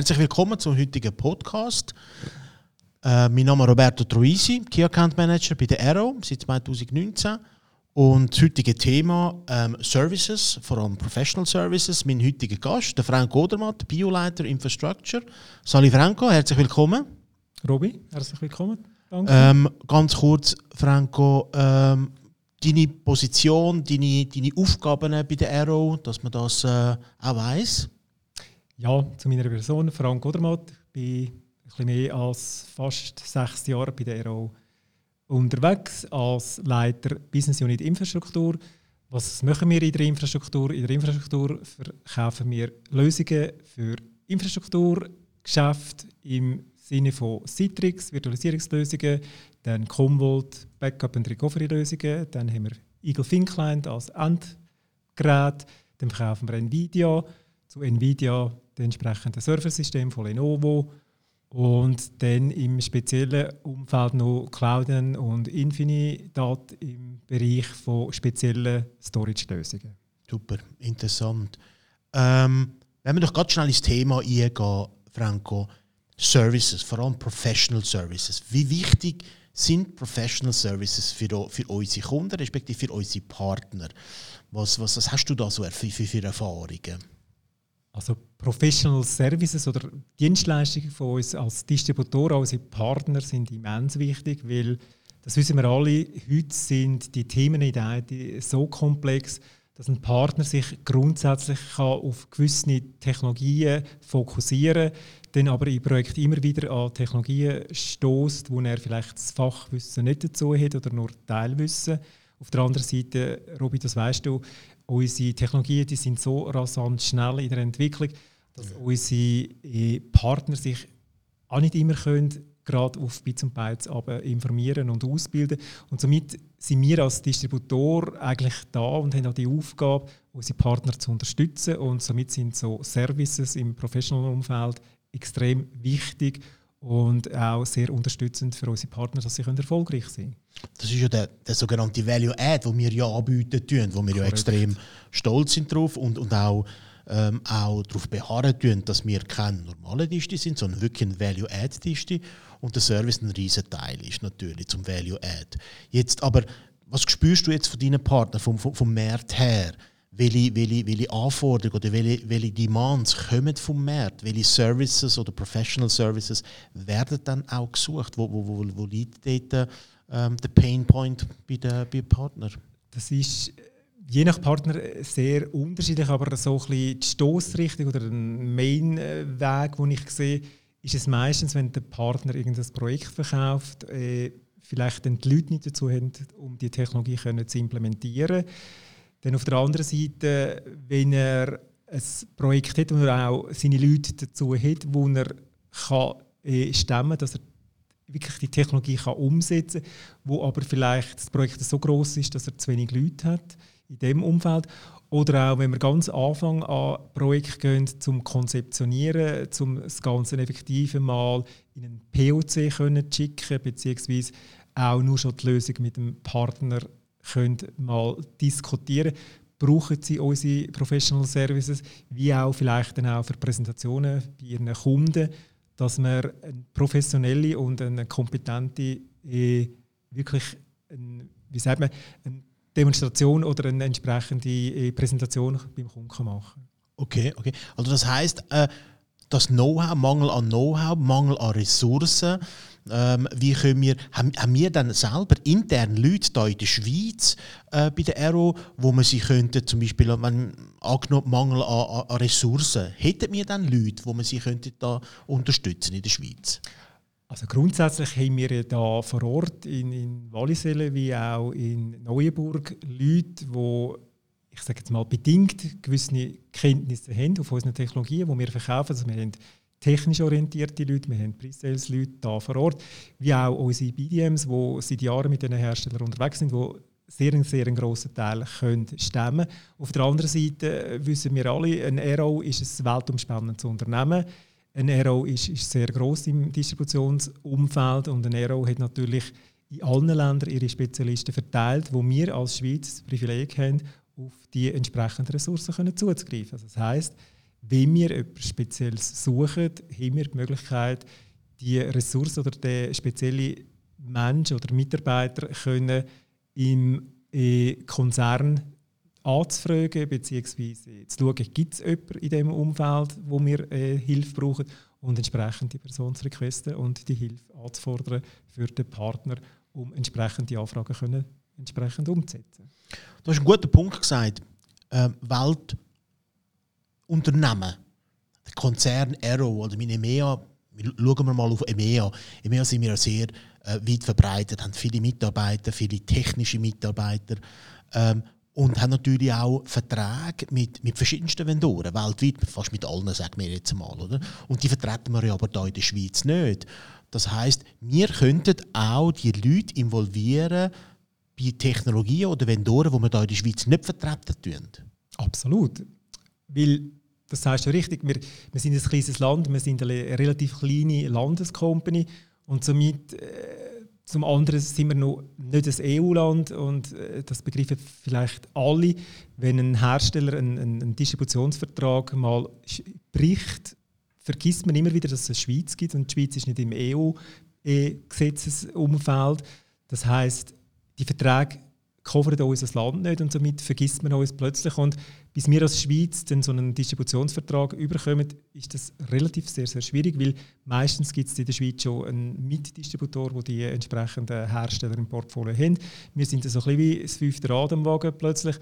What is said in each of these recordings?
Herzlich willkommen zum heutigen Podcast. Äh, mein Name ist Roberto Troisi, Key Account Manager bei der Aero seit 2019. Und das heutige Thema ähm, Services, vor allem Professional Services. Mein heutiger Gast, der Franco Odermatt, Bioleiter Infrastructure. Sali Franco, herzlich willkommen. Robi, herzlich willkommen. Danke. Ähm, ganz kurz, Franco, ähm, deine Position, deine, deine Aufgaben bei der Aero, dass man das äh, auch weiß? Ja, zu meiner Person, Frank Odermatt. Ich bin ein bisschen mehr als fast sechs Jahre bei der Aero unterwegs als Leiter Business Unit Infrastruktur. Was machen wir in der Infrastruktur? In der Infrastruktur verkaufen wir Lösungen für Infrastrukturgeschäfte im Sinne von Citrix, Virtualisierungslösungen, dann Commvault, Backup- und Recovery-Lösungen, dann haben wir Eagle Thin Client als Endgerät, dann verkaufen wir Nvidia, zu Nvidia das entsprechende Serversystem von Lenovo und dann im speziellen Umfeld noch Clouden und Infinidat im Bereich von speziellen Storage-Lösungen. Super, interessant. Ähm, wenn wir doch ganz schnell ins Thema eingehen, Franco, Services, vor allem Professional Services. Wie wichtig sind Professional Services für, für unsere Kunden, respektive für unsere Partner? Was, was, was hast du da so für, für, für Erfahrungen? Also Professional Services oder Dienstleistungen von uns als Distributor, unsere Partner sind immens wichtig, weil das wissen wir alle, heute sind die Themen in der IT so komplex, dass ein Partner sich grundsätzlich kann auf gewisse Technologien fokussieren kann, dann aber im Projekt immer wieder an Technologien stößt, wo er vielleicht das Fachwissen nicht dazu hat oder nur Teilwissen. Auf der anderen Seite, Robi, das weißt du, unsere Technologien die sind so rasant schnell in der Entwicklung, dass ja. unsere äh, Partner sich auch nicht immer können, gerade auf Bits und Bytes aber informieren und ausbilden. Und somit sind wir als Distributor eigentlich da und haben auch die Aufgabe, unsere Partner zu unterstützen. Und somit sind so Services im Professional-Umfeld extrem wichtig und auch sehr unterstützend für unsere Partner, dass sie erfolgreich sein können. Das ist ja der, der sogenannte Value Add, den wir ja anbieten tun, wo wir Korrekt. ja extrem stolz sind drauf und, und auch, ähm, auch darauf beharren tun, dass wir keine normale Dichte sind, sondern wirklich ein Value Add Dichte und der Service ein riesen Teil ist natürlich zum Value Add. Jetzt aber, was spürst du jetzt von deinen Partnern vom, vom, vom Markt her? Welche, welche, welche Anforderungen oder welche, welche Demands kommen vom Markt, welche Services oder Professional Services werden dann auch gesucht? Wo, wo, wo, wo liegt dort ähm, der Pain Point bei den, bei Partnern? Das ist je nach Partner sehr unterschiedlich, aber so ein bisschen die Stoßrichtung oder der Main-Weg, den ich sehe, ist es meistens, wenn der Partner irgendein Projekt verkauft, äh, vielleicht dann die Leute nicht dazu haben, um die Technologie können zu implementieren dann auf der anderen Seite, wenn er ein Projekt hat, wo er auch seine Leute dazu hat, wo er kann, äh, stemmen kann, dass er wirklich die Technologie kann umsetzen kann, wo aber vielleicht das Projekt so groß ist, dass er zu wenig Leute hat in dem Umfeld. Oder auch, wenn wir ganz Anfang an Projekt gehen, zum Konzeptionieren, um das Ganze effektiv mal in einen POC können zu schicken, beziehungsweise auch nur schon die Lösung mit dem Partner können mal diskutieren brauchen sie unsere Professional Services, wie auch vielleicht dann auch für Präsentationen bei ihren Kunden, dass man eine professionelle und eine kompetente, äh, wirklich, ein, wie sagt man, eine Demonstration oder eine entsprechende äh, Präsentation beim Kunden machen. Okay, okay. Also das heißt, äh, das Know-how, Mangel an Know-how, Mangel an Ressourcen, ähm, wie können wir, haben, haben wir dann selber intern Leute hier in der Schweiz äh, bei der Aero, wo man sie könnte, zum Beispiel, wenn angenommen Mangel an, an, Ressourcen, hätten wir dann Leute, wo man sie könnte da unterstützen in der Schweiz? Also grundsätzlich haben wir da vor Ort in, in Wallisellen wie auch in Neuenburg Leute, die ich sage jetzt mal bedingt gewisse Kenntnisse haben auf unseren Technologien, die wir verkaufen. Also wir haben technisch orientierte Leute, wir haben Pre-Sales-Leute da vor Ort, wie auch unsere BDMs, die seit Jahren mit diesen Herstellern unterwegs sind, die sehr, sehr einen grossen Teil können stemmen Auf der anderen Seite wissen wir alle, ein Aero ist ein weltumspannendes Unternehmen. Ein Aero ist, ist sehr gross im Distributionsumfeld und ein Aero hat natürlich in allen Ländern ihre Spezialisten verteilt, wo wir als Schweiz das Privileg haben, auf die entsprechenden Ressourcen können zuzugreifen. Also das heißt, wenn wir etwas Spezielles suchen, haben wir die Möglichkeit, die Ressource oder den speziellen Mensch oder Mitarbeiter können im äh, Konzern anzufragen, beziehungsweise zu schauen, gibt es jemanden in diesem Umfeld, wo wir äh, Hilfe brauchen und entsprechend die Person zu requesten und die Hilfe anzufordern für den Partner, um entsprechend die Anfragen können, entsprechend umzusetzen. Du hast einen guten Punkt gesagt. Äh, Weltunternehmen, der Konzern Aero oder meine EMEA, schauen wir mal auf EMEA. EMEA sind wir sehr äh, weit verbreitet, haben viele Mitarbeiter, viele technische Mitarbeiter. Ähm, und haben natürlich auch Verträge mit, mit verschiedensten Vendoren, weltweit, fast mit allen, sagen wir jetzt mal. Oder? Und die vertreten wir ja aber hier in der Schweiz nicht. Das heißt, wir könnten auch die Leute involvieren bei Technologien oder Vendoren, die wir hier in der Schweiz nicht vertreten tun. Absolut. Weil, das sagst du richtig, wir, wir sind ein kleines Land, wir sind eine relativ kleine Landescompany und somit äh, zum anderen sind wir noch nicht ein EU-Land und äh, das begreifen vielleicht alle. Wenn ein Hersteller einen, einen Distributionsvertrag mal bricht, vergisst man immer wieder, dass es eine Schweiz gibt und die Schweiz ist nicht im EU-Gesetzesumfeld. Das heißt, die Verträge covert unser Land nicht und somit vergisst man uns plötzlich. Und bis wir als Schweiz dann so einen Distributionsvertrag überkommen, ist das relativ sehr, sehr schwierig, weil meistens gibt es in der Schweiz schon einen Mitdistributor, der die entsprechenden Hersteller im Portfolio haben. Wir sind so ein bisschen wie das fünfte Rad am Wagen plötzlich.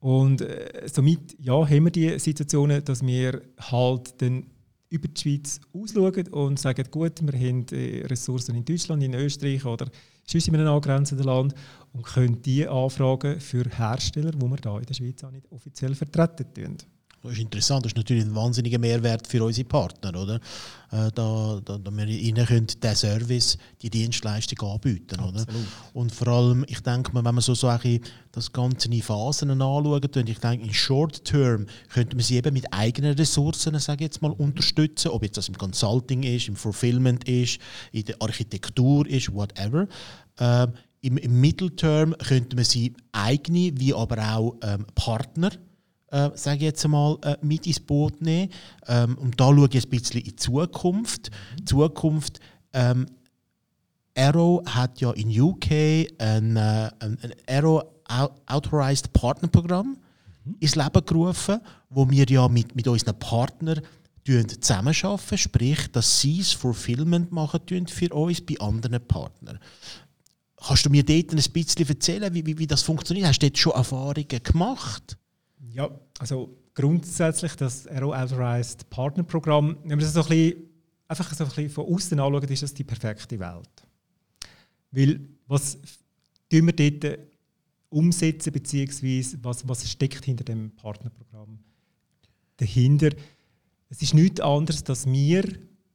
Und äh, somit ja, haben wir die Situationen, dass wir halt dann über die Schweiz ausschauen und sagen, gut, wir haben äh, Ressourcen in Deutschland, in Österreich oder sonst in einem angrenzenden Land und können diese anfragen für Hersteller, die wir hier in der Schweiz auch nicht offiziell vertreten tun. Das ist interessant, das ist natürlich ein wahnsinniger Mehrwert für unsere Partner, oder? Äh, da, da, da wir ihnen können den Service, die Dienstleistung anbieten, oder? Und vor allem, ich denke, wenn man so Sachen, das Ganze in Phasen anschaut, und ich denke, in Short Term könnte man sie eben mit eigenen Ressourcen, sage jetzt mal, unterstützen, ob jetzt das im Consulting ist, im Fulfillment ist, in der Architektur ist, whatever. Ähm, im, Im Mittelterm könnte man sie eigene, wie aber auch ähm, Partner äh, sage ich jetzt mal, äh, mit ins Boot nehmen. Ähm, und da schaue ich ein bisschen in die Zukunft. Mhm. Zukunft ähm, Arrow hat ja in UK ein, äh, ein, Arrow Authorized Partner Programm mhm. ins Leben gerufen, wo wir ja mit, mit unseren Partnern zusammenarbeiten, sprich, dass sie das Fulfillment machen für uns bei anderen Partnern. Kannst du mir dort ein bisschen erzählen, wie, wie, wie das funktioniert? Hast du dort schon Erfahrungen gemacht? Ja, also grundsätzlich das Aero Authorized Partner Programm, wenn man das so ein bisschen, einfach so ein bisschen von außen anschaut, ist das die perfekte Welt. Weil was tun wir dort umsetzen, beziehungsweise was, was steckt hinter dem Partnerprogramm dahinter? Es ist nichts anderes, dass wir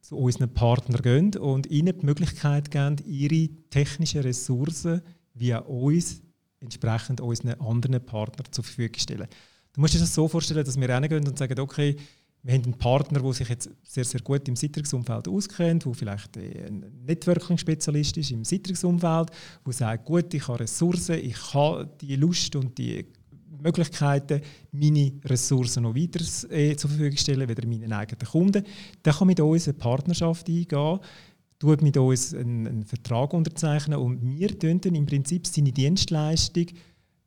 zu unseren Partnern gehen und ihnen die Möglichkeit geben, ihre technischen Ressourcen via uns entsprechend unseren anderen Partnern zur Verfügung zu stellen. Du musst dir das so vorstellen, dass wir reingehen und sagen, okay, wir haben einen Partner, der sich jetzt sehr, sehr gut im Sicherungsumfeld auskennt, der vielleicht ein Networking-Spezialist ist im Sicherungsumfeld, der sagt, gut, ich habe Ressourcen, ich habe die Lust und die Möglichkeiten, meine Ressourcen noch weiter äh, zur Verfügung stellen, weder meinen eigenen Kunden. Dann kann mit uns eine Partnerschaft eingehen, tut mit uns einen, einen Vertrag unterzeichnen und wir tun dann im Prinzip seine Dienstleistung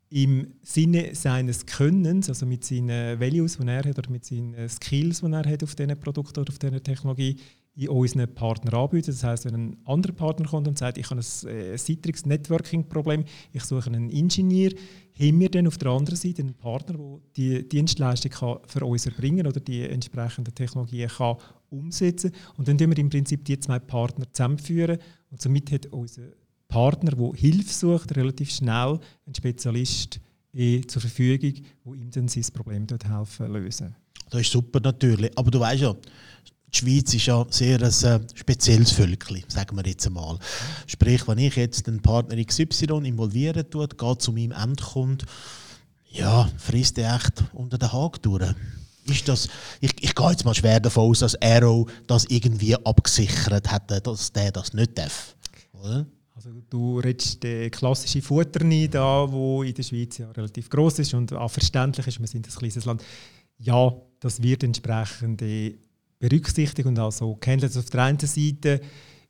im Sinne seines Könnens, also mit seinen Values, die er hat, oder mit seinen Skills, die er hat auf diesen Produkten oder auf dieser Technologie, in unseren Partner anbieten. Das heißt, wenn ein anderer Partner kommt und sagt, ich habe ein äh, Citrix-Networking-Problem, ich suche einen Ingenieur, haben wir dann auf der anderen Seite einen Partner, der die Dienstleistung kann für uns erbringen oder die entsprechende Technologie kann umsetzen Und dann führen wir im Prinzip die zwei Partner zusammenführen und somit hat unser Partner, der Hilfe sucht, relativ schnell einen Spezialist zur Verfügung, der ihm dann sein Problem dort helfen lösen. Das ist super natürlich. Aber du weißt ja, die Schweiz ist ja sehr ein äh, spezielles Völkchen, sagen wir jetzt einmal. Sprich, wenn ich jetzt den Partner XY involvieren tue, geht zu meinem Endkunden, ja, frisst er echt unter den Haken durch. Ist das, ich, ich gehe jetzt mal schwer davon aus, dass Arrow das irgendwie abgesichert hätte, dass der das nicht darf. Oder? Also du redest den klassischen Futter nicht da, wo in der Schweiz ja relativ groß ist und auch verständlich ist. Wir sind ein kleines Land. Ja, das wird entsprechend berücksichtigt und also gehandelt. Also auf der einen Seite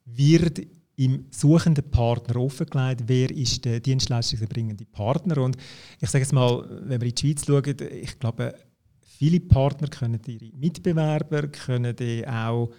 wird im suchenden Partner offengelegt, wer ist der dienstleistungserbringende Partner. Und ich sage es mal, wenn wir in die Schweiz schauen, ich glaube, viele Partner können ihre Mitbewerber, können auch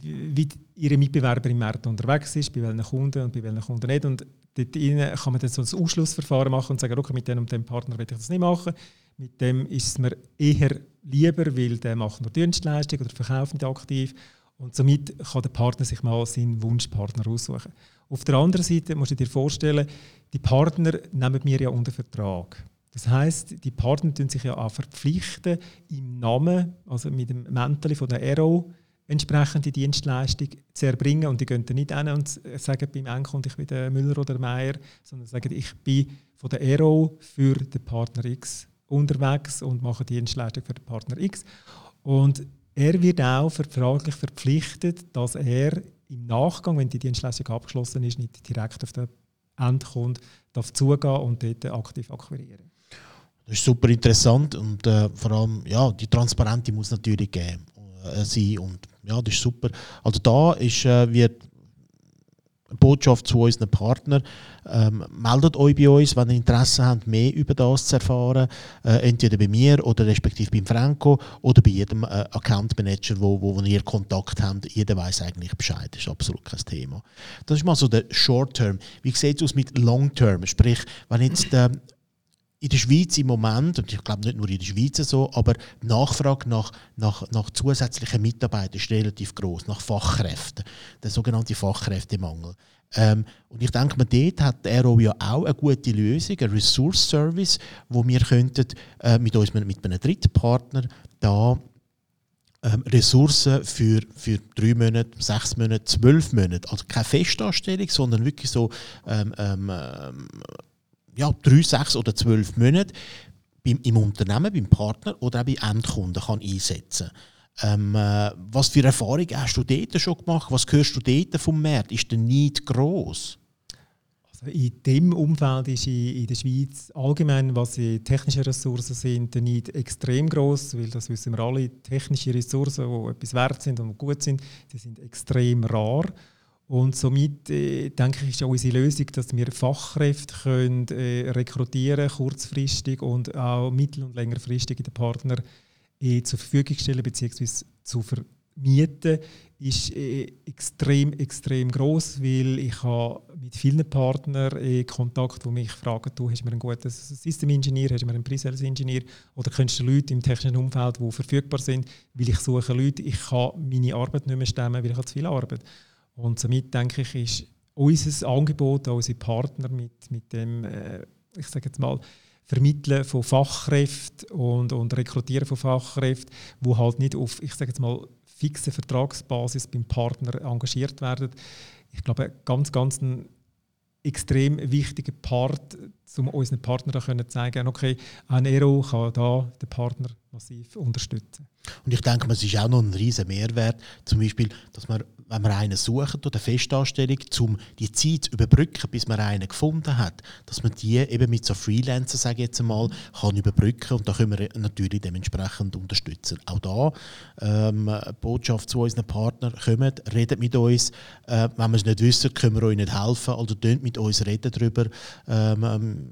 wie ihre Mitbewerber im Markt unterwegs ist, bei welchen Kunden und bei welchen Kunden nicht. Und dort kann man dann so ein Ausschlussverfahren machen und sagen, okay, mit dem und dem Partner will ich das nicht machen. Mit dem ist es mir eher lieber, weil der macht nur Dienstleistung oder verkauft nicht aktiv. Und somit kann der Partner sich mal seinen Wunschpartner aussuchen. Auf der anderen Seite musst du dir vorstellen, die Partner nehmen mir ja unter Vertrag. Das heißt, die Partner tun sich ja auch verpflichten, im Namen, also mit dem Mäntel von der Aero, entsprechende Dienstleistung zu erbringen. Und die gehen dann nicht hin und sagen beim Endkunden, ich bin der Müller oder der Meier, sondern sagen, ich bin von der Aero für den Partner X unterwegs und mache Dienstleistung für den Partner X. Und er wird auch vertraglich verpflichtet, dass er im Nachgang, wenn die Dienstleistung abgeschlossen ist, nicht direkt auf den Endkunden darf zugehen und dort aktiv akquirieren. Das ist super interessant und äh, vor allem ja, die Transparenz muss natürlich geben, äh, sein und ja, das ist super. Also da ist, äh, wird Botschaft zu unseren Partnern. Ähm, meldet euch bei uns, wenn ihr Interesse habt, mehr über das zu erfahren. Äh, entweder bei mir oder respektive beim Franco oder bei jedem äh, Account Manager, wo, wo, wo ihr Kontakt habt. Jeder weiß eigentlich Bescheid. Das ist absolut kein Thema. Das ist mal so der Short Term. Wie sieht es aus mit Long Term? Sprich, wenn jetzt äh, in der Schweiz im Moment, und ich glaube nicht nur in der Schweiz so, aber die Nachfrage nach, nach, nach zusätzlichen Mitarbeitern ist relativ groß, nach Fachkräften, der sogenannte Fachkräftemangel. Ähm, und ich denke, man dort hat der RO ja auch eine gute Lösung, ein Resource Service, wo wir könnten äh, mit uns mit einem dritten Partner da ähm, Ressourcen für, für drei Monate, sechs Monate, zwölf Monate, also keine Festanstellung, sondern wirklich so ähm, ähm, ja, drei, sechs oder zwölf Monate beim, im Unternehmen, beim Partner oder auch bei Endkunden kann einsetzen ähm, äh, Was für Erfahrungen hast du dort schon gemacht? Was hörst du dort vom Markt? Ist der Need gross? Also in diesem Umfeld ist in, der Schweiz allgemein, was die technischen Ressourcen sind, der Need extrem groß, weil das wissen wir alle, technische Ressourcen, die etwas wert sind und gut sind, die sind extrem rar. Und somit äh, denke ich, ist auch unsere Lösung, dass wir Fachkräfte können, äh, rekrutieren kurzfristig und auch mittel- und längerfristig den Partner äh, zur Verfügung stellen bzw. zu vermieten, ist äh, extrem, extrem groß, weil ich habe mit vielen Partnern äh, Kontakt, die mich fragen, du hast mir einen guten Systemingenieur, hast mir einen Pre-Sales-Ingenieur oder kennst du Leute im technischen Umfeld, die verfügbar sind, weil ich suche Leute, ich kann meine Arbeit nicht mehr stemmen, weil ich zu viel Arbeit habe. Und somit denke ich, ist unser Angebot an unsere Partner mit, mit dem, äh, ich sage jetzt mal, Vermitteln von Fachkräften und, und Rekrutieren von Fachkräften, wo halt nicht auf, ich sage jetzt mal, fixe Vertragsbasis beim Partner engagiert werden. Ich glaube, ganz, ganz ein extrem wichtiger Part, um unseren Partnern zu zeigen, okay, ein Ero kann da den Partner massiv unterstützen. Und ich denke, es ist auch noch ein riesen Mehrwert, zum Beispiel, dass man wenn man einen sucht oder Festanstellung, um die Zeit zu überbrücken, bis man einen gefunden hat, dass man die eben mit so Freelancern, sage ich jetzt einmal, kann überbrücken und da können wir natürlich dementsprechend unterstützen. Auch da ähm, Botschaft zu unseren Partnern, kommt, redet mit uns. Äh, wenn wir es nicht wissen, können wir euch nicht helfen, also tönt mit uns reden darüber. Ähm, ähm,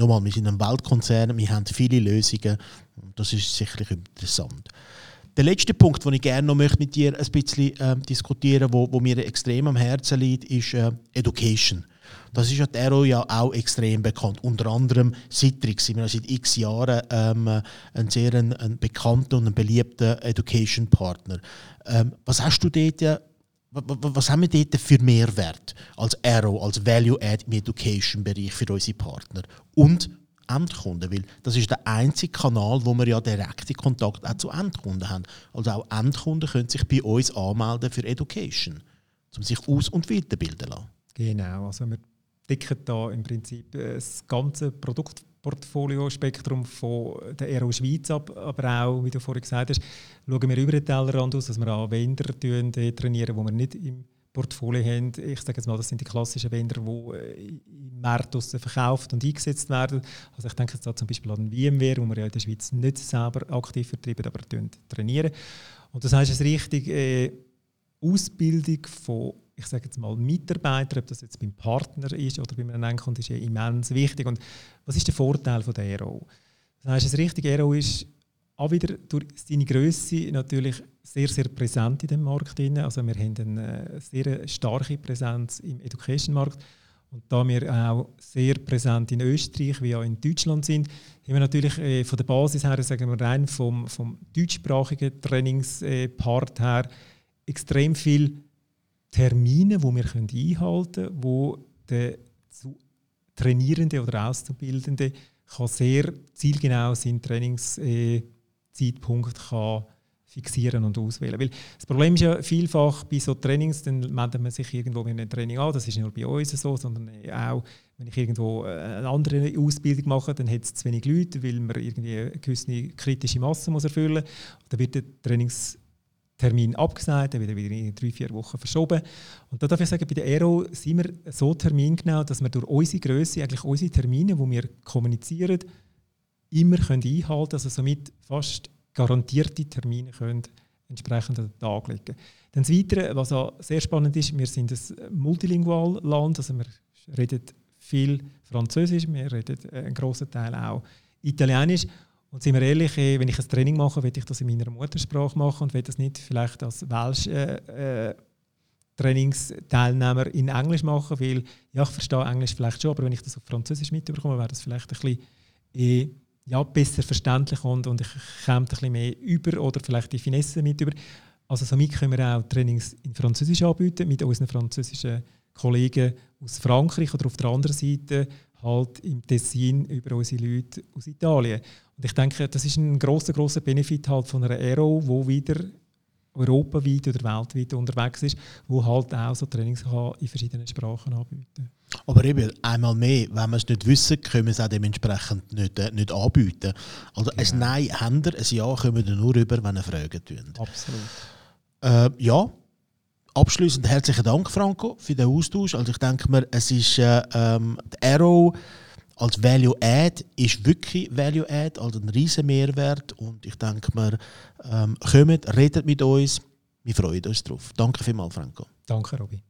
nochmal, wir sind ein Weltkonzern, wir haben viele Lösungen. Das ist sicherlich interessant. Der letzte Punkt, den ich gerne noch möchte mit dir ein bisschen äh, diskutieren wo, wo mir extrem am Herzen liegt, ist äh, Education. Das ist ja der ja auch extrem bekannt. Unter anderem Citrix sind wir seit x Jahren ähm, ein sehr ein, ein bekannter und ein beliebter Education Partner. Ähm, was hast du dort was haben wir dort für Mehrwert als Arrow, als Value Add im Education-Bereich für unsere Partner? Und Endkunden, weil das ist der einzige Kanal, wo wir ja direkten Kontakt auch zu Endkunden haben. Also auch Endkunden können sich bei uns anmelden für Education, um sich aus- und weiterbilden zu lassen. Genau, also wir decken da im Prinzip äh, das ganze Produktportfolio-Spektrum von der Aero Schweiz ab, aber auch, wie du vorhin gesagt hast, schauen wir über den Tellerrand aus, dass wir auch Vendor trainieren, die wir nicht im Portfolio haben. Ich sage jetzt mal, das sind die klassischen Vendor, die äh, im Markt verkauft und eingesetzt werden. Also ich denke jetzt da zum Beispiel an VMware, wo wir ja in der Schweiz nicht selber aktiv vertreiben, aber trainieren. Und das heißt es richtig, äh, Ausbildung von ich sage jetzt mal Mitarbeitern, ob das jetzt beim Partner ist oder bei einem Endkunden, ist ja immens wichtig. Und was ist der Vorteil von der ERO? Das heißt, es richtig, ERO ist auch wieder durch seine Größe natürlich sehr, sehr präsent in dem Markt. Also wir haben eine sehr starke Präsenz im Education-Markt. Und da wir auch sehr präsent in Österreich wie auch in Deutschland sind, haben wir natürlich äh, von der Basis her, sagen wir rein vom, vom deutschsprachigen Trainingspart her, extrem viele Termine, die wir einhalten können, wo der Trainierende oder Auszubildende kann sehr zielgenau seinen Trainingszeitpunkt kann fixieren und auswählen. Weil das Problem ist ja vielfach bei so Trainings, dann meldet man sich irgendwo mit einem Training an. Das ist nicht nur bei uns so, sondern auch, wenn ich irgendwo äh, eine andere Ausbildung mache, dann hat es zu wenig Leute, weil man irgendwie eine gewisse kritische Masse muss erfüllen muss. Dann wird der Trainingstermin abgesagt, dann wieder wieder in drei, vier Wochen verschoben. Und da darf ich sagen, bei der Aero sind wir so termingenau, dass wir durch unsere Größe eigentlich unsere Termine, die wir kommunizieren, immer können einhalten können. Also somit fast garantierte Termine können entsprechend an den Tag legen. Dann das Weitere, was auch sehr spannend ist, wir sind ein multilingual Land, also wir reden viel Französisch, wir reden einen grossen Teil auch Italienisch. Und sind wir ehrlich, eh, wenn ich ein Training mache, will ich das in meiner Muttersprache machen und will das nicht vielleicht als Welsch äh, äh, Trainingsteilnehmer in Englisch machen, weil ja, ich verstehe Englisch vielleicht schon, aber wenn ich das auf Französisch mitbekomme, wäre das vielleicht ein bisschen eh, ja, besser verständlich und, und ich komme ein bisschen mehr über oder vielleicht die Finesse mit über. Also somit können wir auch Trainings in Französisch anbieten mit unseren französischen Kollegen aus Frankreich oder auf der anderen Seite halt im Tessin über unsere Leute aus Italien. Und ich denke, das ist ein großer großer Benefit halt von einer Aero, wo wieder europaweit oder weltweit unterwegs ist, wo halt auch so Trainings in verschiedenen Sprachen anbieten aber eben, einmal mehr, wenn wir es nicht wissen, können wir es auch dementsprechend nicht, äh, nicht anbieten. Also genau. ein Nein haben wir, ein Ja kommen wir nur rüber, wenn ihr Fragen tun. Absolut. Äh, ja, abschließend herzlichen Dank, Franco, für den Austausch. Also ich denke mir, es ist äh, ähm, Arrow als Value Add ist wirklich Value Add, also ein riesen Mehrwert. Und ich denke mir, ähm, kommt, redet mit uns, wir freuen uns drauf. Danke vielmals, Franco. Danke, Robby.